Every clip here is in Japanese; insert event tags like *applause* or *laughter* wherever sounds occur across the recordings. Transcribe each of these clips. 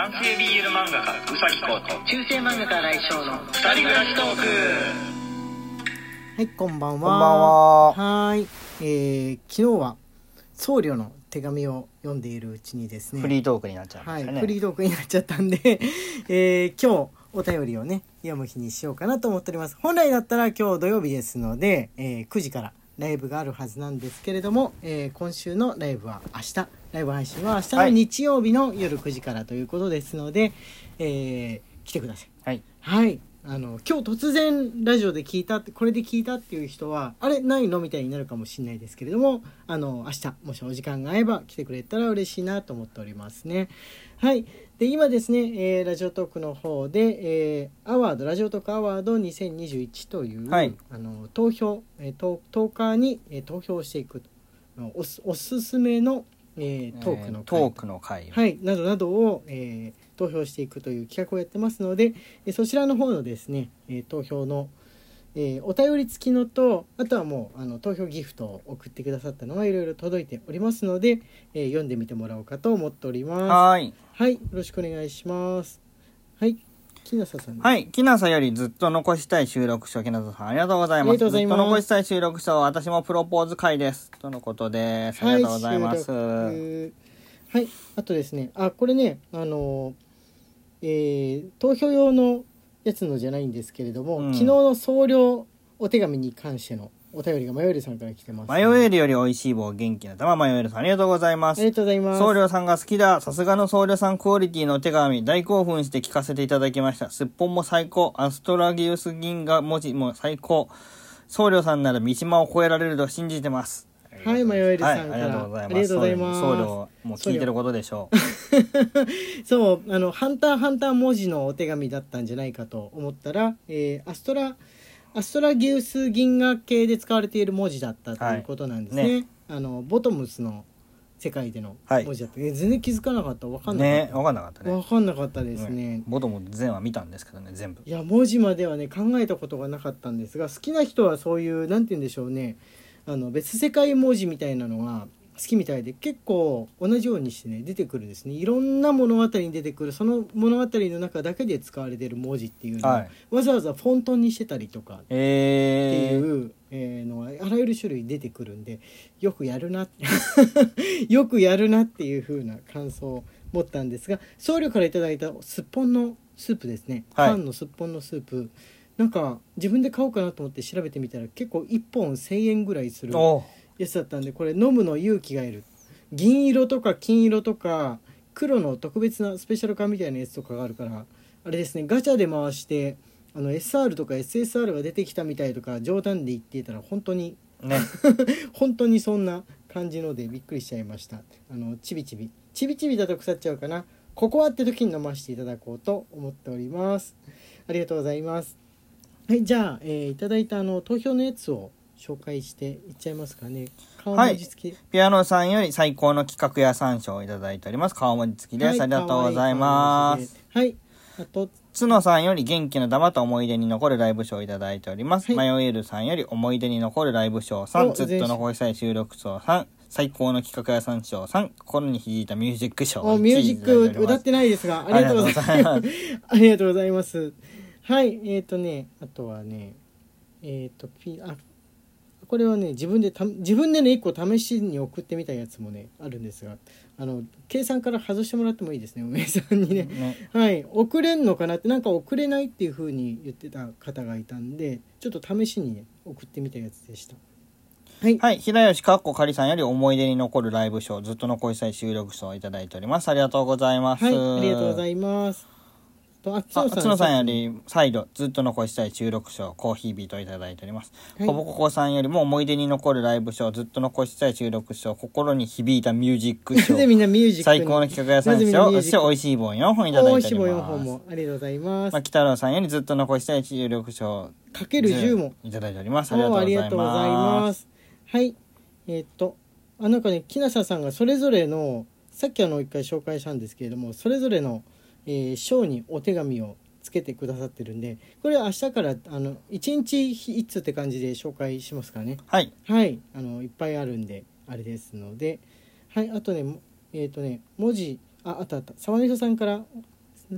男性 BL 漫画家うさぎこと中世漫画家来翔の二人暮らしトークはいこんばんは。こんばんは。はーい。えー、昨日は僧侶の手紙を読んでいるうちにですね。フリートークになっちゃいまはい、したね。フリートークになっちゃったんで、*laughs* えー今日お便りをね読む日にしようかなと思っております。本来だったら今日土曜日ですので、えー9時からライブがあるはずなんですけれども、えー今週のライブは明日。ライブ配信は明日のはい。日曜日の夜9時からということですので、えー来てください。はい。はいあの今日突然ラジオで聞いたってこれで聞いたっていう人はあれないのみたいになるかもしれないですけれどもあの明日もしお時間が合えば来てくれたら嬉しいなと思っておりますね。はい。で今ですね、えーラジオトークの方で、えーアワードラジオトークアワード2021という、はい。あの投票、えー、投投下に、えー投票していくおすおすすめの、えートークのえー回。トークの回。はい、などなどを、えー投票していくという企画をやってますので、えーそちらの方のですね、えー投票の、えーお便り付きのとあとはもうあの投票ギフトを送ってくださったのはいろいろ届いておりますので、えー読んでみてもらおうかと思っております。はーい。はい、よろしくお願いします。はい、木下さん。はい。きなさよりずっと残したい収録書、きなささんありがとうございます。ありがとうございますずっと残したい収録書、私もプロポーズ回です。とのことです。ありがとうございます。収録はい、あとですね、あ、これね、あの、えー投票用のやつのじゃないんですけれども、うん昨日の総量お手紙に関してのお便りがマヨエルさんから来てます、マヨエルより美味しい棒元気な玉マヨエルさんありがとうございますあり。がとうございます。僧侶さんが好きだ。さすがの僧侶さんクオリティのお手紙。大興奮して聞かせていただきました。すっぽんも最高。アストラギウス銀河文字も最高。僧侶さんなら三島を超えられると信じてます。はいマヨエルさんからはい、ありがとうございます。ありがとうございます僧侶も聞いてることでしょう。*laughs* そう、あの、ハンターハンター文字のお手紙だったんじゃないかと思ったら、えーアストラ、アストラギウス銀河系で使われている文字だったということなんですね。はいねあの、ボトムスの世界でのはい文字だった。えー全然気づかなかった。わかんなかっね、た。わかんなかったね。わかんなかったですねね。ボトム全話見たんですけどね、全部。いや文字まではね考えたことがなかったんですが好きな人はそういうなんて言うんでしょうねあの別世界文字みたいなのが好きみたいで結構同じようにしてね出てくるですね。いろんな物語に出てくるその物語の中だけで使われてる文字っていうのを、はい。わざわざフォントにしてたりとかってえー、いう、えーのがあらゆる種類出てくるんでよくやるな *laughs* よくやるなっていう風な感想を持ったんですが僧侶からいただいたすっぽんのスープですね、はい。缶のすっぽんのスープなんか自分で買おうかなと思って調べてみたら結構1本1,000円ぐらいするおやつだったんでこれ飲むの勇気がいる。銀色とか金色とか黒の特別なスペシャル缶みたいなやつとかがあるからあれですねガチャで回してあの SR とか SSR が出てきたみたいとか冗談で言っていたら本当にね。*laughs* 本当にそんな感じのでびっくりしちゃいました。あのちびちび。ちびちびだと腐っちゃうかな。ここはって時に飲ませていただこうと思っております。ありがとうございますはいじゃあ、えーいただいたあの投票のやつを紹介していっちゃいますかね。顔文字付き、ピアノさんより最高の企画や参照をいただいております。顔文字付きです。はいありがとうございます。はい。あと角さんより元気の玉と思い出に残るライブショーをいただいております。はい。マヨエルさんより思い出に残るライブショーさん、おずっと残したい収録ショーさん、最高の企画屋さん賞さん、心に響いたミュージックショーおミュージック歌ってないですがありがとうございます。*laughs* ありがとうございますはいえっ、ー、とねあとはねえっ、ー、とピあこれはね自分でた自分でね1個試しに送ってみたやつもねあるんですがあの計算から外してもらってもいいですね梅さんにね。ね、はい送れんのかなってなんか送れないっていう風に言ってた方がいたんでちょっと試しにね送ってみたやつでした。はい、はい、平吉かっこかりさんより思い出に残るライブショー、ずっと残したい収録ショーをいただいております。ありがとうございます。はい、ありがとうございますとああ角角さん。より再度ずっと残したい収録賞コーヒービートいただいております、はい。ほぼここさんよりも思い出に残るライブショーずっと残したい収録賞心に響いたミュージックシ *laughs* みんなミュージックに最高の企画屋さん賞そして美味しい棒4本いただいておりおいしぼ4ます本もありがとうございます、まあ、北郎さんよりずっと残したい収録賞かける10も。いただいております。ありがとうございがとうございまます。すはい。えーっとあなんかね木下さんがそれぞれのさっきあの一回紹介したんですけれどもそれぞれの、えー章にお手紙をつけてくださってるんでこれは明日からあの1日一通って感じで紹介しますからね。はい。はい。あのいっぱいあるんであれですので。はい。あとねもえっ、とね文字ああったあった。沢みそさんから、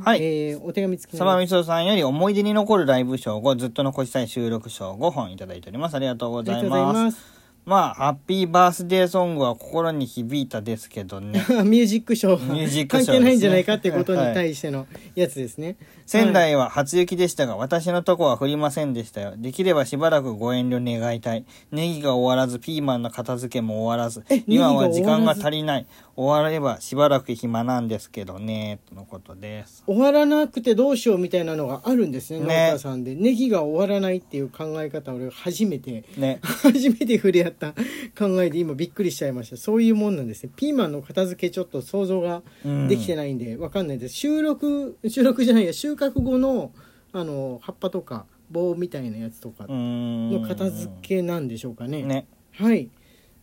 はい。えーお手紙付きサバみそさんより思い出に残るライブ賞5ずっと残したい収録賞5本いただいております。ありがとうございますまあハッピーバースデーソングは心に響いたですけどね *laughs* ミュージックショーミュージックショーね関係ないんじゃないかっていうことに対してのやつですね、仙台は初雪でしたが、私のとこは降りませんでしたよ。できればしばらくご遠慮願いたい。ネギが終わらず、ピーマンの片付けも終わらずえ、今は時間が足りない。終わればしばらく暇なんですけどね、とのことです。終わらなくてどうしようみたいなのがあるんですねね農家さんでネギが終わらないっていう考え方俺初めてね。*laughs* 初めて触れ合った。*laughs* 考えで今びっくりしちゃいました。そういうもんなんですね。ピーマンの片付けちょっと想像ができてないんでわかんないです。収録収録じゃないや収穫後のあの葉っぱとか棒みたいなやつとか。の片付けなんでしょうかね。ね。はい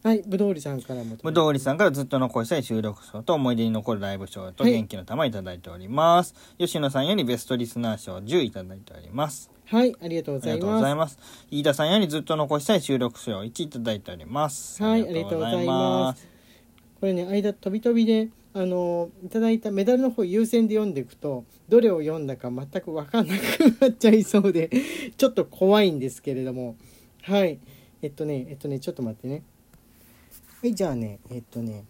はいぶどうりさんからもぶどうりさんからずっと残したい収録賞と思い出に残るライブ賞とはい元気の玉いただいております。吉野さんよりベストリスナー賞10いただいております。はいありがとうごありがとうございますざいます。飯田さんよりずっと残したい収録賞1いただいております。はいありがとうございますこれね間飛び飛びであのいただいたメダルの方優先で読んでいくとどれを読んだか全く分かんなくなっちゃいそうで *laughs* ちょっと怖いんですけれどもはいえっとねえっとねちょっと待ってねはいじゃあねえっとね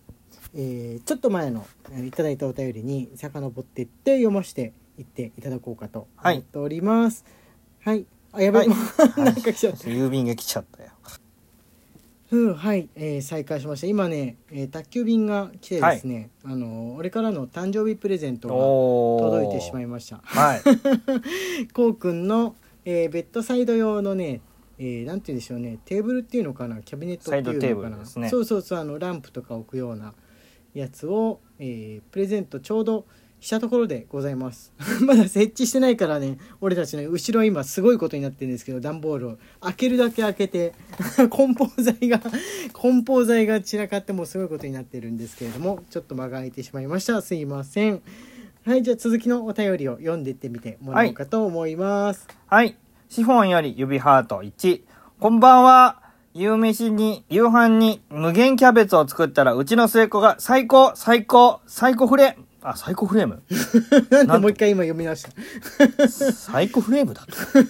えーちょっと前のえーいただいたお便りに遡っていって読ませていっていただこうかとはい。思っております。はい、あやばい、はい。なんか来ちゃった。郵便が来ちゃったよ。うんはい、えー再開しました。今ね、えー宅急便が来てですね、あの俺からの誕生日プレゼントが届いてしまいました。はい。*laughs* こうくんの、えーベッドサイド用のねえーなんて言うんでしょうね。テーブルっていうのかな？キャビネットっていうのかな？ね。そうそうそうあのランプとか置くようなやつを、えープレゼントちょうどしたところでございます。*laughs* まだ設置してないからね。俺たちね後ろ今すごいことになってるんですけど段ボールを。開けるだけ開けて *laughs* 梱包材が *laughs* 梱包材が散らかってもうすごいことになってるんですけれどもちょっと間が空いてしまいました。すいません。はいじゃあ続きのお便りを読んでいってみてもらおうかと思います、はい。シフォンより指ハート1。こんばんは。夕飯に、夕飯に無限キャベツを作ったら、うちの末っ子が最高、最高、最高フレーム。あ、最高フレーム？*laughs* なんでもう一回今読み直した？サイコフレームだと。っ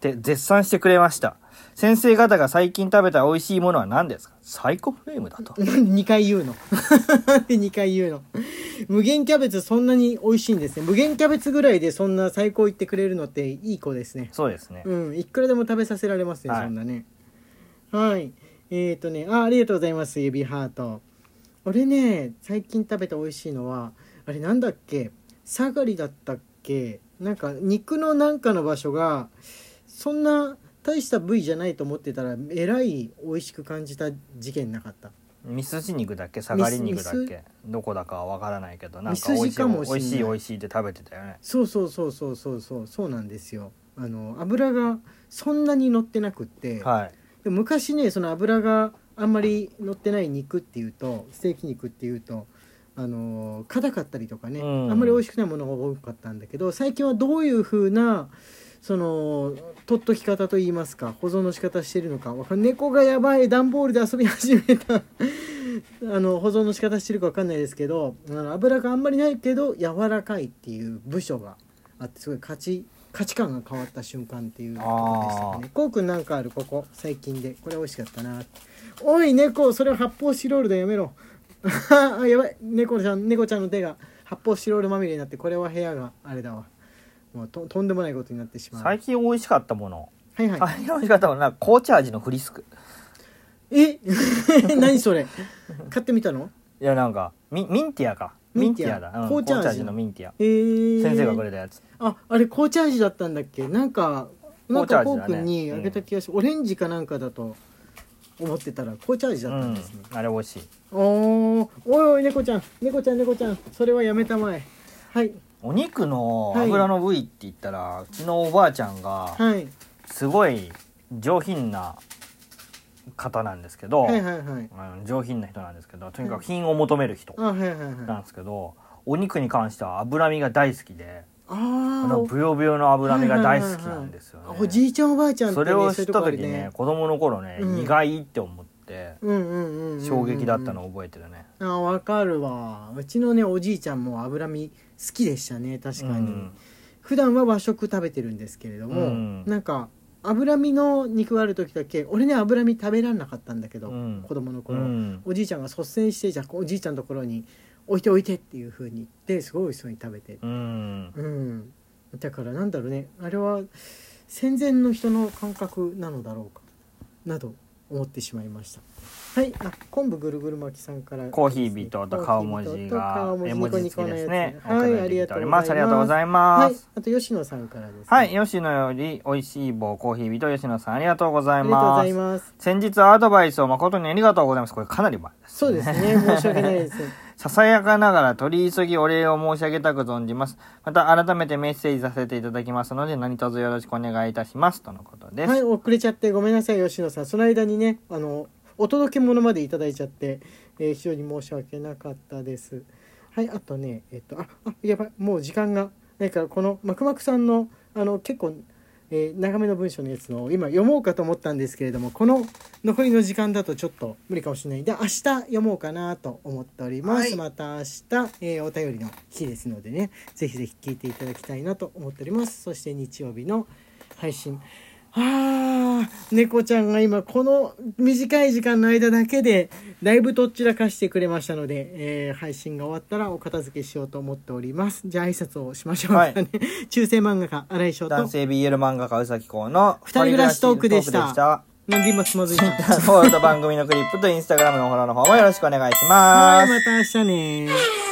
て絶賛してくれました。先生方が最近食べた美味しいものは何ですか？サイコフレームだと。*laughs* 2回言うのなんで2回言うの *laughs* 無限キャベツそんなに美味しいんですね。無限キャベツぐらいでそんな最高言ってくれるのっていい子ですね。そうですね。うん。いくらでも食べさせられますね、はい。そんなね。はい。えっ、ー、とねあありがとうございます指ハート。俺ね最近食べた美味しいのはあれなんだっけ？サガリだったっけ？なんか肉のなんかの場所がそんな大した部位じゃないと思ってたらえらい美味しく感じた事件なかったミスジ肉だっけ？下がり肉だっミけどこだかはわからないけど、なんか美味しい、美味しい美味しいって食べてたよね。そうそうそうそうそうそうそうなんですよ。あの油がそんなに乗ってなくって、はい。で昔ねその油があんまり乗ってない肉っていうとステーキ肉っていうとあの硬かったりとかね、うん。あんまり美味しくないものが多かったんだけど最近はどういう風なその取っとき方といいますか保存の仕方してるのか猫がやばい段ボールで遊び始めた。*laughs* あの保存の仕方してるかわかんないですけどあの油があんまりないけど柔らかいっていう部署があってすごい価値価値観が変わった瞬間っていうところでしたかねこうくんなんかある？ここ。最近で。これ美味しかったな。おい猫それは発泡スチロールだやめろ。*laughs* あやばい。猫ちゃん猫ちゃんの手が発泡スチロールまみれになってこれは部屋があれだわもうととんでもないことになってしまう最近美味しかったもの。はいはい最近美味しかったもの、なんか紅茶味のフリスク。え？*laughs* 何それ？買ってみたの？いや、なんか、ミミンティアか。ミンティア？だ。うん紅茶味？のミンティア。えー、先生がくれたやつ。ああれ紅茶味だったんだっけ？なんかなんかこうくんにあげた気がし、オレンジかなんかだと思ってたら紅茶味だうんったんですね、。あれ美味しい。おーおいおい猫ちゃん猫ちゃん猫ちゃんそれはやめたまえはいお肉のはい。油の部位って言ったら、うちのおばあちゃんが、はい。すごい上品な方なんですけど、はいはいはい。うん上品な人なんですけどとにかく品を求める人なんですけど、お肉に関しては脂身が大好きであのブヨブヨの脂身が大好きなんですよね、おじいちゃんおばあちゃんって、ね、それを知った時ね子供の頃ね、うん。苦いって思ってってうんうんうんうん。衝撃だったのを覚えてるね。あわかるわ。うちのねおじいちゃんも脂身好きでしたね確かに、うん。普段は和食食べてるんですけれども、うん。なんか脂身の肉がある時だけ俺ね脂身食べらんなかったんだけど、うん。子供のう頃、ん。おじいちゃんが率先してじゃあおじいちゃんのところに置いておいてっていう風に言ってすごい美味しそうに食べて。うん。うん。だからなんだろうね。あれは戦前の人の感覚なのだろうか。など思ってしまいました。はい。あ昆布ぐるぐる巻きさんからコーヒービートと顔文字が絵文字付きですね。はいありがとうございます。ありがとうございはます。いあと吉野さんからです、ね、はい、吉野より美味しい棒コーヒービート吉野さんありがとうございありがとうごますざいます。先日アドバイスを誠にありがとうございます。これかなり前ですそうですね。申し訳ないですささやかながら取り急ぎお礼を申し上げたく存じます。また改めてメッセージさせていただきますので何卒よろしくお願いいたします。とのことです。はい遅れちゃってごめんなさい吉野さんその間にねあのお届け物までいただいちゃって、えー非常に申し訳なかったですはいあとねえっとああやばいもう時間がないかこのマクマクさんのあの結構、えー長めの文章のやつの今読もうかと思ったんですけれどもこの残りの時間だとちょっと無理かもしれない。んで明日読もうかなと思っております、はい。また明日、えーお便りの日ですのでねぜひぜひ聞いていただきたいなと思っております。そして日曜日の配信あー猫ちゃんが今この短い時間の間だけでだいぶどっちらかしてくれましたので、えー配信が終わったらお片付けしようと思っております。じゃあ挨拶をしましょうかね、はい。*laughs* 中世漫画家新井翔と。男性 BL 漫画家うさきこうの二人暮らしトークでした。二人暮らしなんで今つまずいた？*laughs* フォローと番組のクリップとインスタグラムのフォローの方もよろしくお願いしはいます。また明日ね